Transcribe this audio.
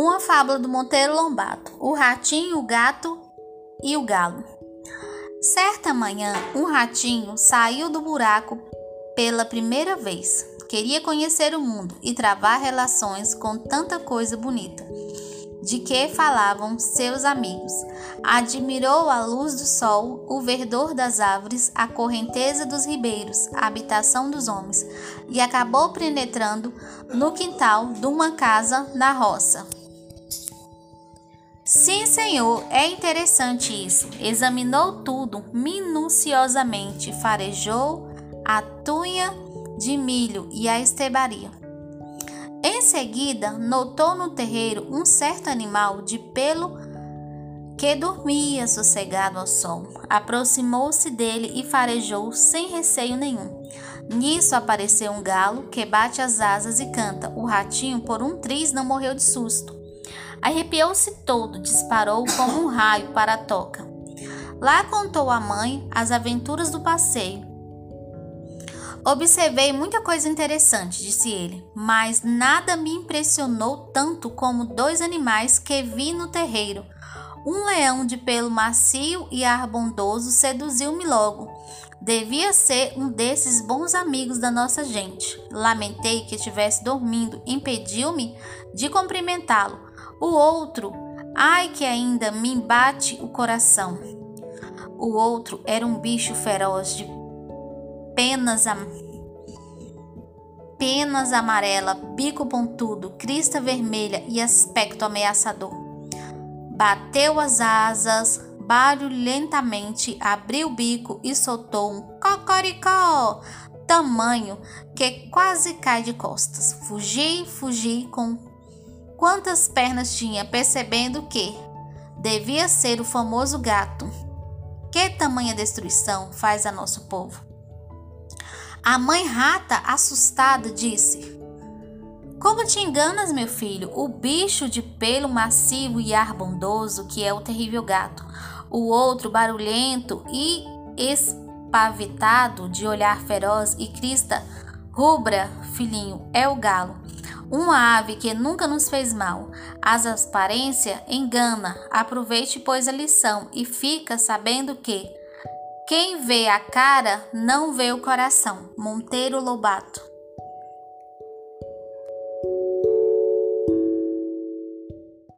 Uma fábula do Monteiro Lombato: O ratinho, o gato e o galo. Certa manhã, um ratinho saiu do buraco pela primeira vez. Queria conhecer o mundo e travar relações com tanta coisa bonita de que falavam seus amigos. Admirou a luz do sol, o verdor das árvores, a correnteza dos ribeiros, a habitação dos homens, e acabou penetrando no quintal de uma casa na roça. Sim, senhor, é interessante isso. Examinou tudo minuciosamente, farejou a tunha de milho e a estebaria. Em seguida, notou no terreiro um certo animal de pelo que dormia sossegado ao sol. Aproximou-se dele e farejou sem receio nenhum. Nisso apareceu um galo que bate as asas e canta. O ratinho, por um triz, não morreu de susto. Arrepiou-se todo, disparou como um raio para a toca. Lá contou à mãe as aventuras do passeio. Observei muita coisa interessante, disse ele, mas nada me impressionou tanto como dois animais que vi no terreiro. Um leão de pelo macio e ar bondoso seduziu-me logo. Devia ser um desses bons amigos da nossa gente. Lamentei que estivesse dormindo, impediu-me de cumprimentá-lo. O outro, ai que ainda me bate o coração. O outro era um bicho feroz de penas, am... penas amarela, bico pontudo, crista vermelha e aspecto ameaçador. Bateu as asas barulhentamente, abriu o bico e soltou um cocoricó tamanho que quase cai de costas. Fugi, fugi com quantas pernas tinha, percebendo que devia ser o famoso gato. Que tamanha destruição faz a nosso povo? A mãe rata, assustada, disse: Como te enganas, meu filho? O bicho de pelo macio e ar bondoso, que é o terrível gato, o outro barulhento e espavitado, de olhar feroz e crista rubra, filhinho, é o galo. Uma ave que nunca nos fez mal. As aparência engana. Aproveite, pois, a lição e fica sabendo que quem vê a cara não vê o coração. Monteiro Lobato.